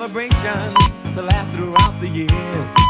celebration to last throughout the years.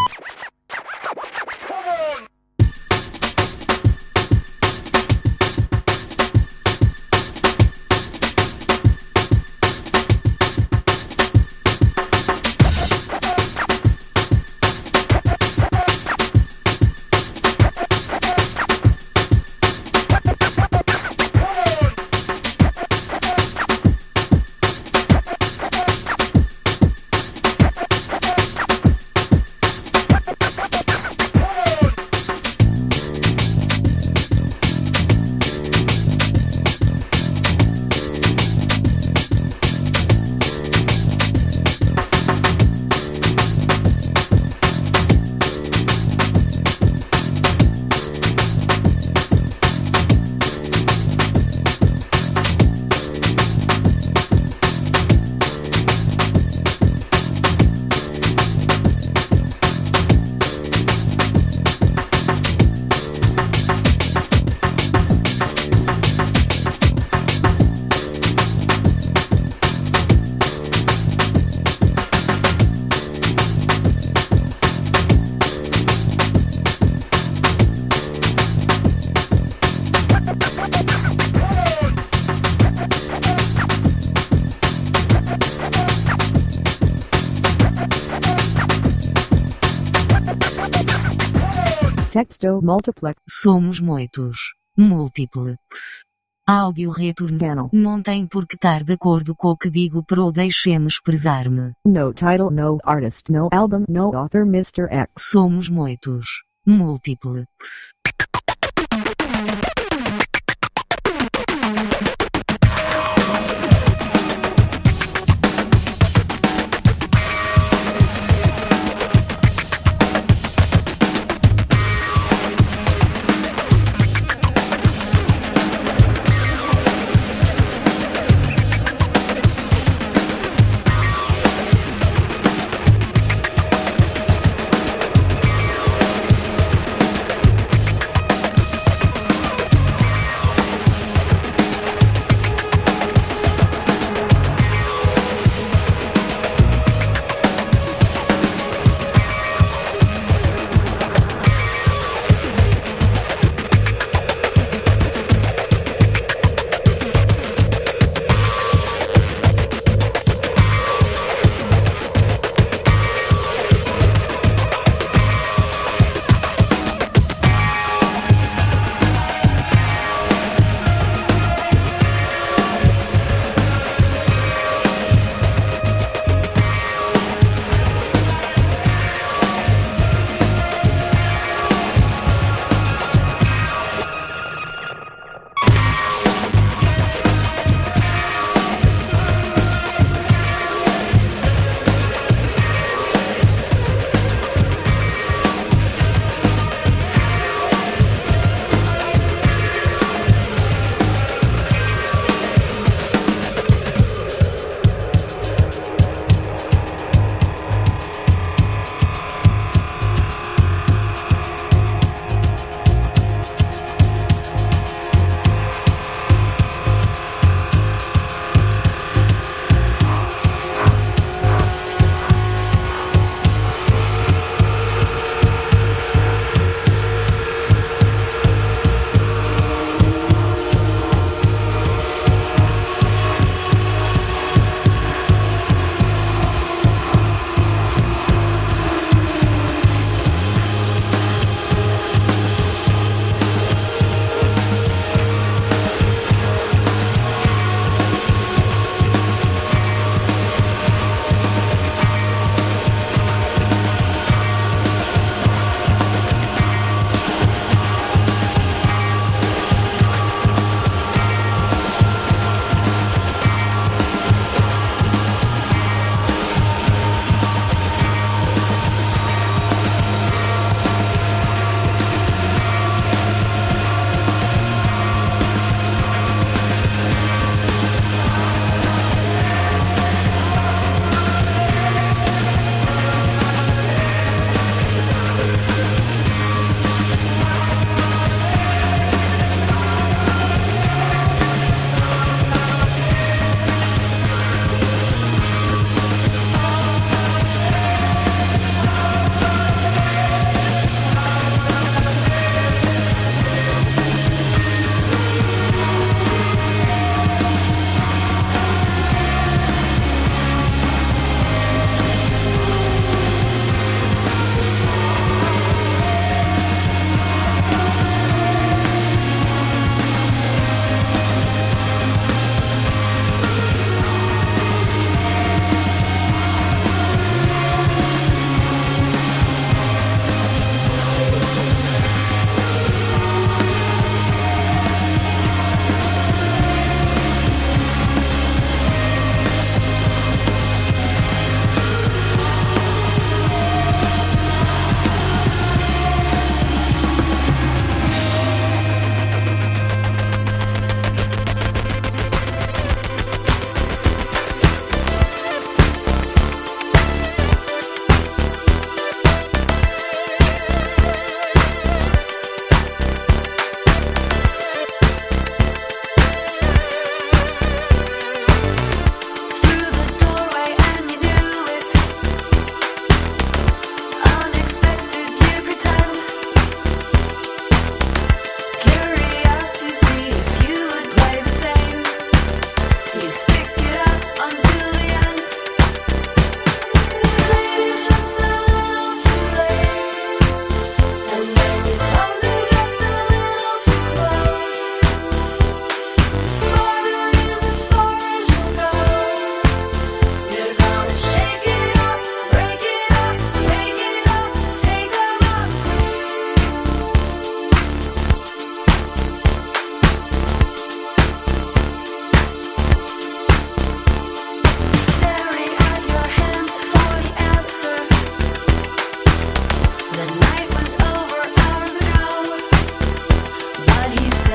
Multiplex Somos muitos. Múltiplex. Áudio retorno. Não tem por que estar de acordo com o que digo pro deixe-me expressar-me. No title No artist No album No author Mr. X Somos muitos. Múltiplex.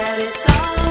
that it's all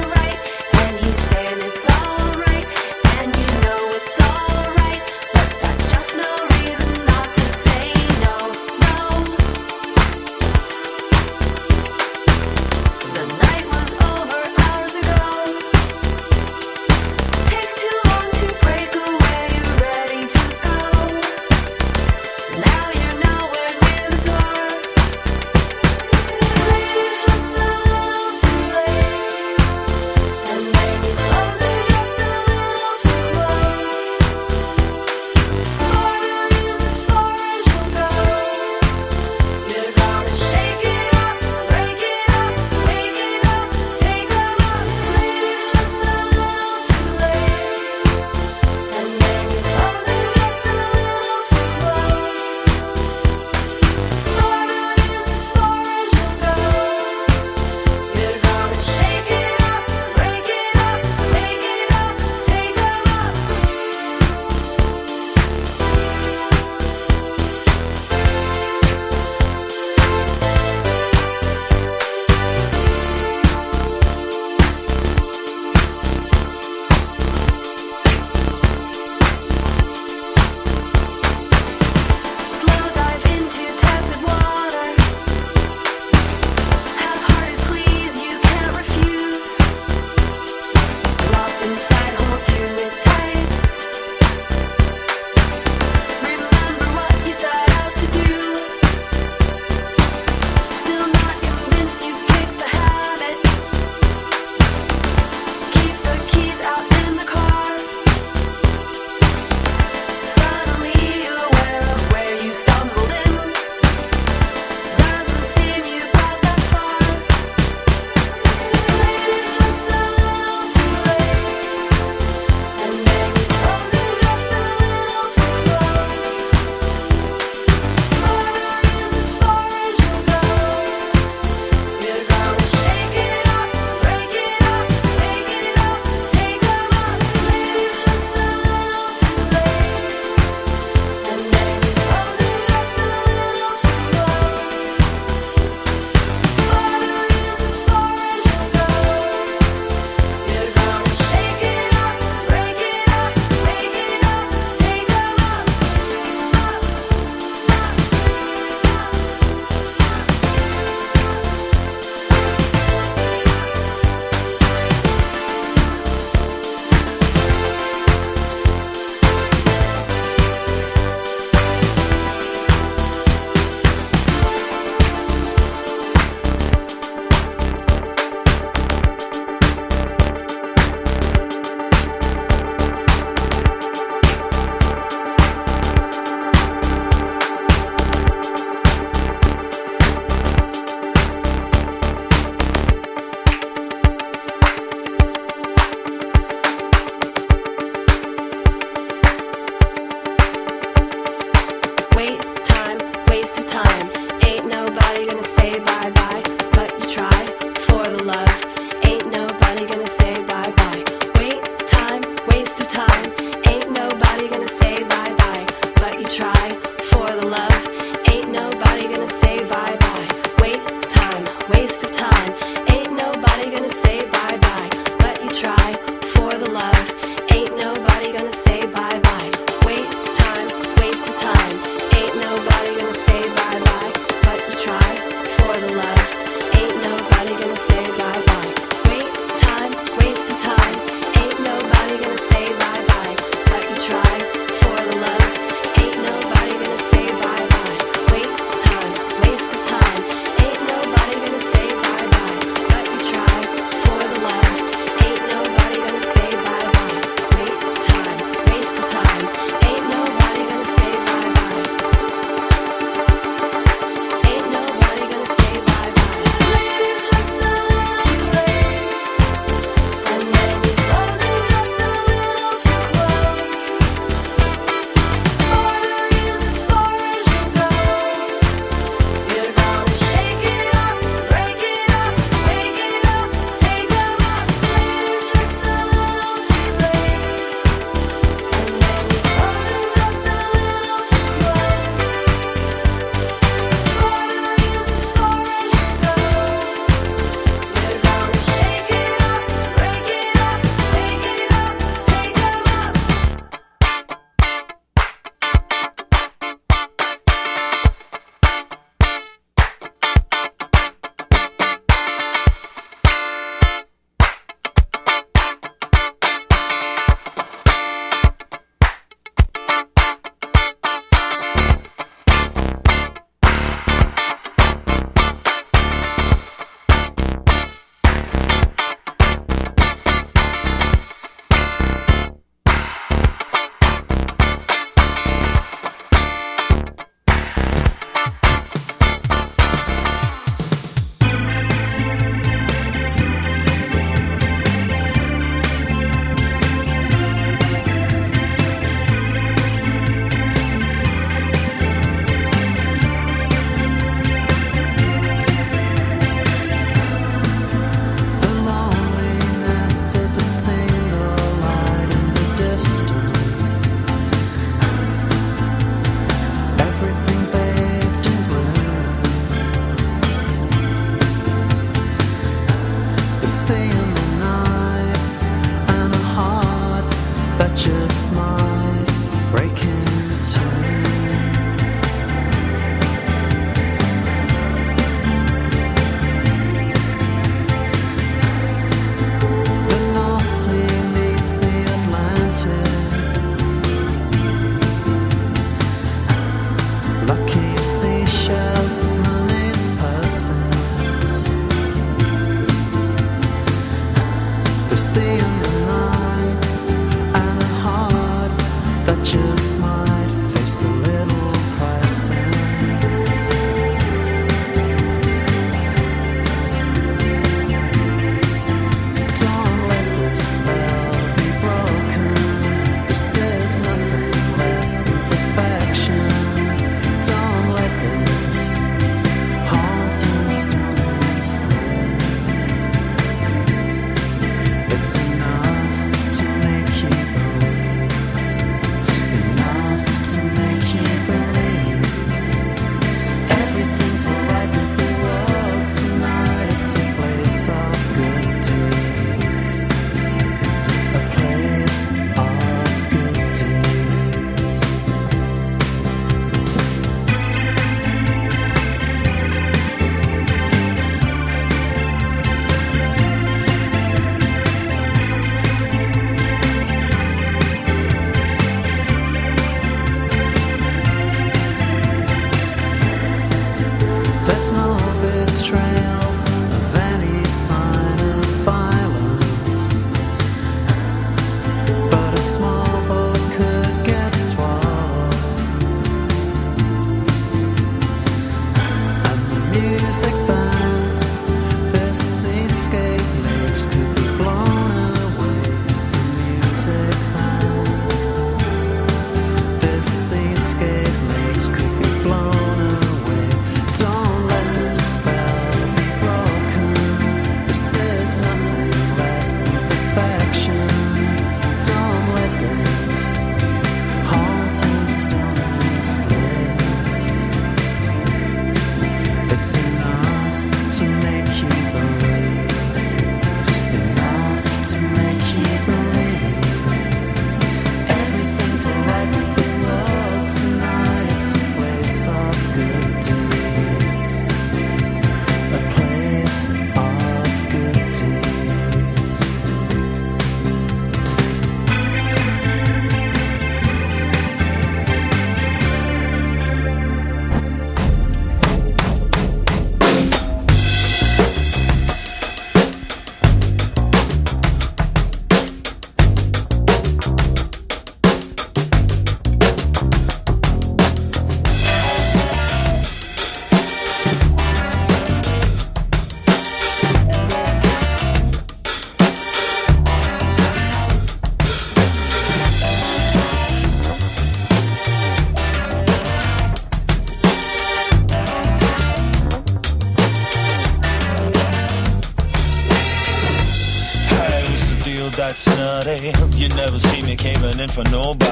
for nobody.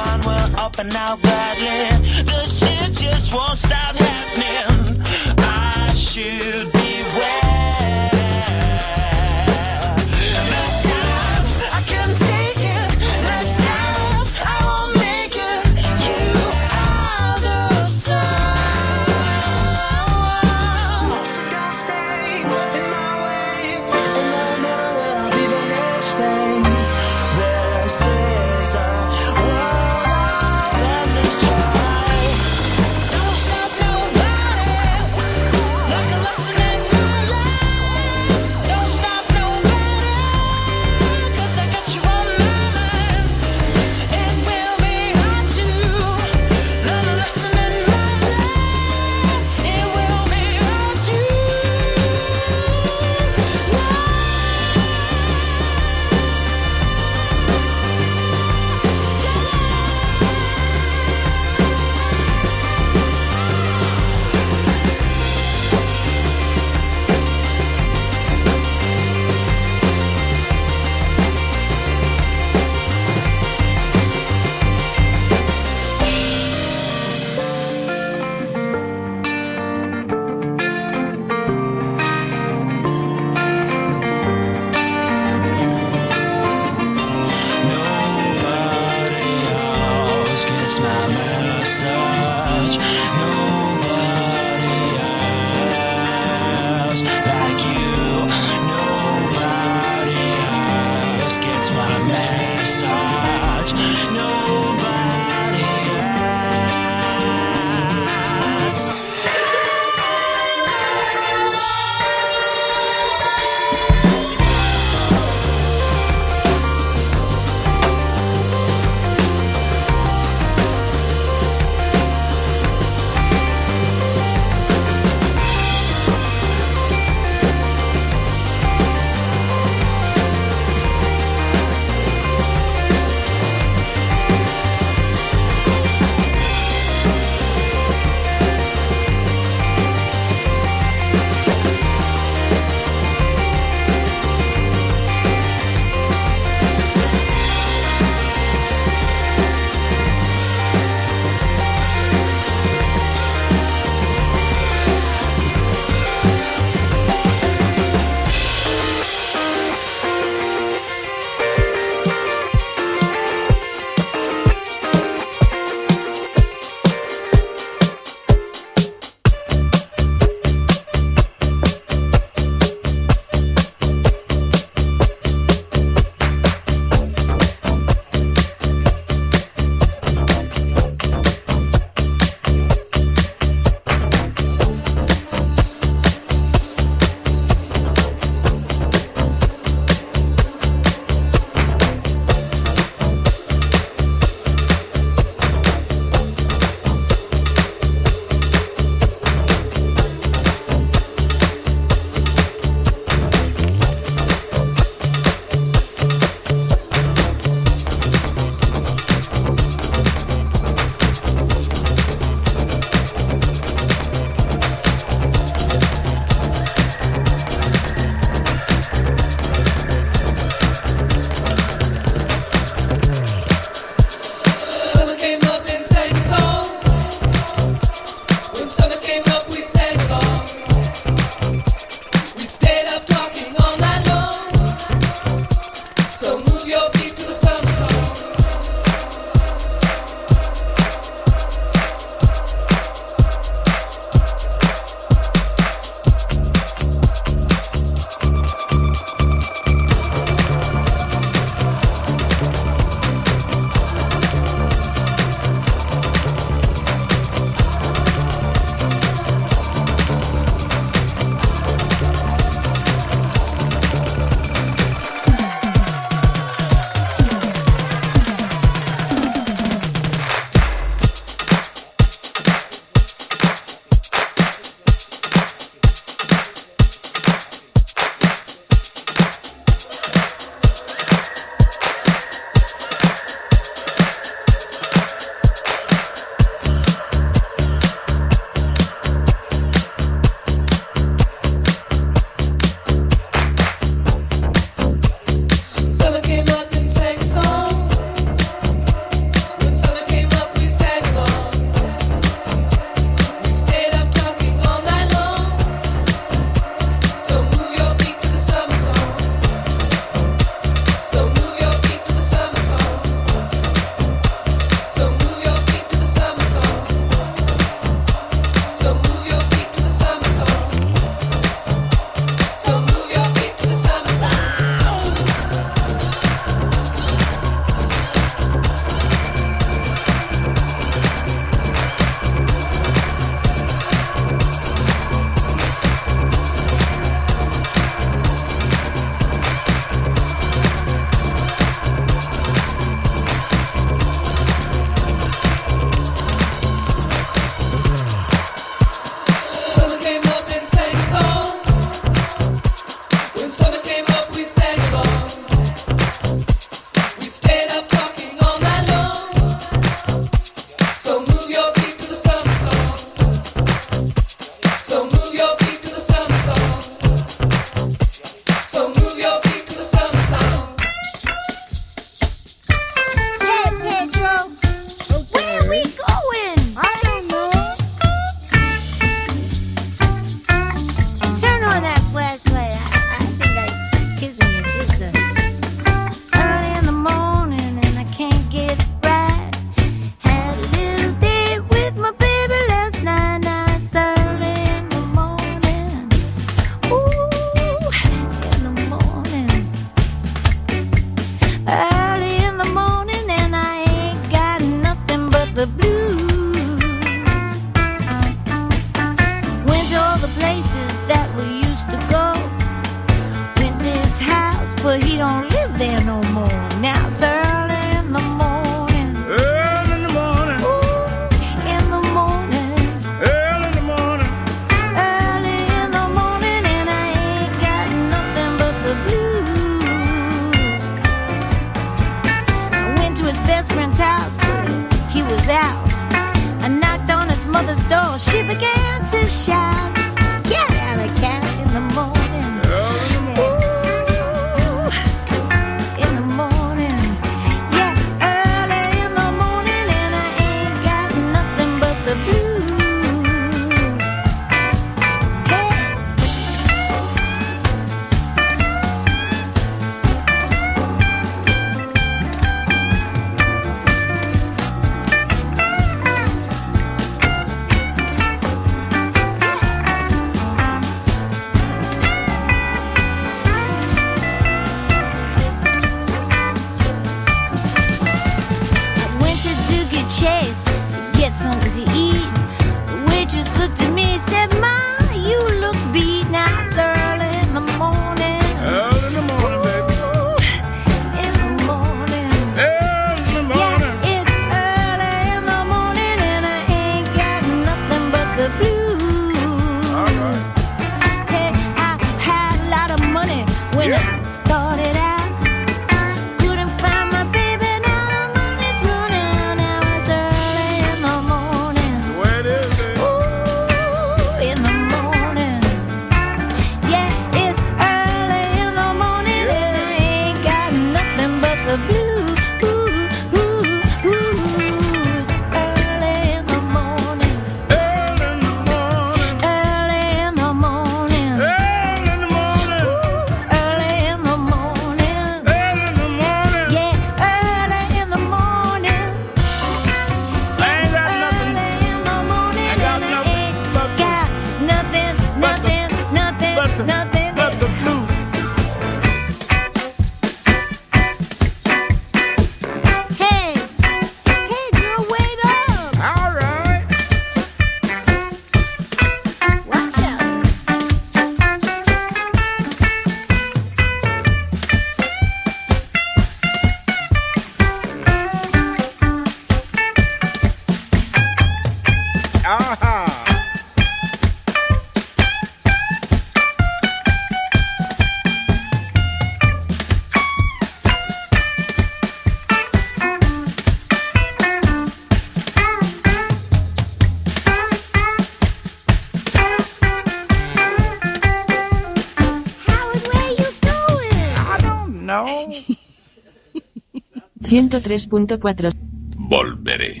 103.4. Volveré.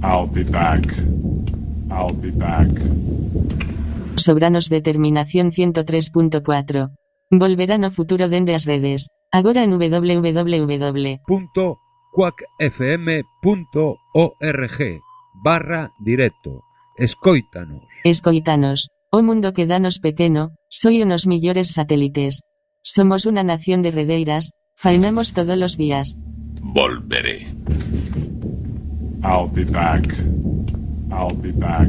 I'll be back. I'll be back. Sobranos Determinación 103.4. Volverán o futuro dende as redes. Agora en www. Barra directo. Escoítanos. Escoítanos. O mundo que danos pequeno, soy unos millores satélites. Somos una nación de redeiras, Faimemos todos los días. Volveré. I'll be back. I'll be back.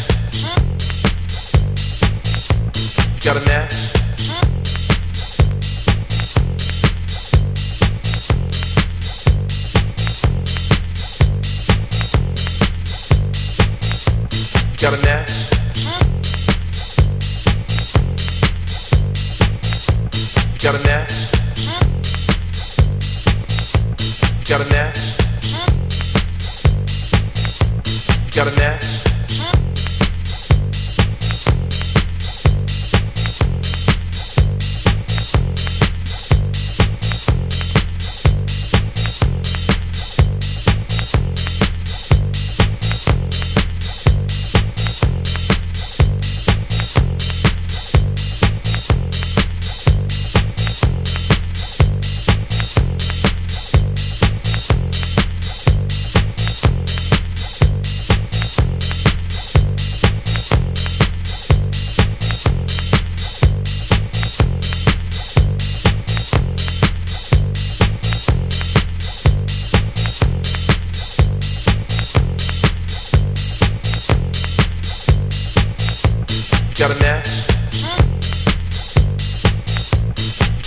Got a match? Got a match? Got a match?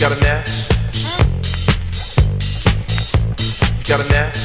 got a nest? You got a nest?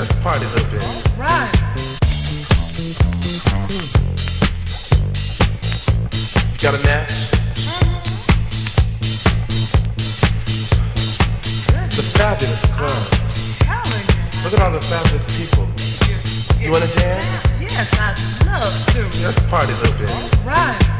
Let's party a little bit. Right. You got a match? Mm-hmm. It's a fabulous club. Look at all the fabulous people. You wanna dance? Yes, I'd love to. Let's party a little bit. Right.